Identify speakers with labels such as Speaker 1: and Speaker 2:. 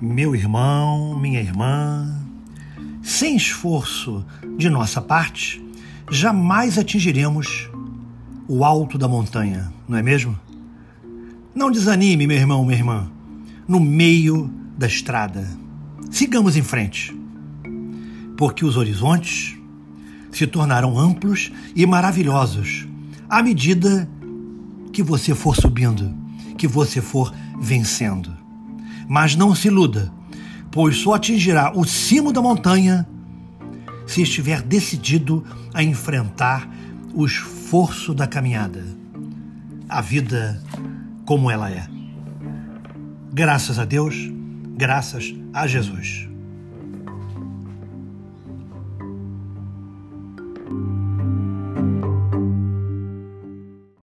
Speaker 1: Meu irmão, minha irmã, sem esforço de nossa parte, jamais atingiremos o alto da montanha, não é mesmo? Não desanime, meu irmão, minha irmã, no meio da estrada. Sigamos em frente, porque os horizontes se tornarão amplos e maravilhosos à medida que você for subindo, que você for vencendo. Mas não se iluda, pois só atingirá o cimo da montanha se estiver decidido a enfrentar o esforço da caminhada. A vida como ela é. Graças a Deus, graças a Jesus.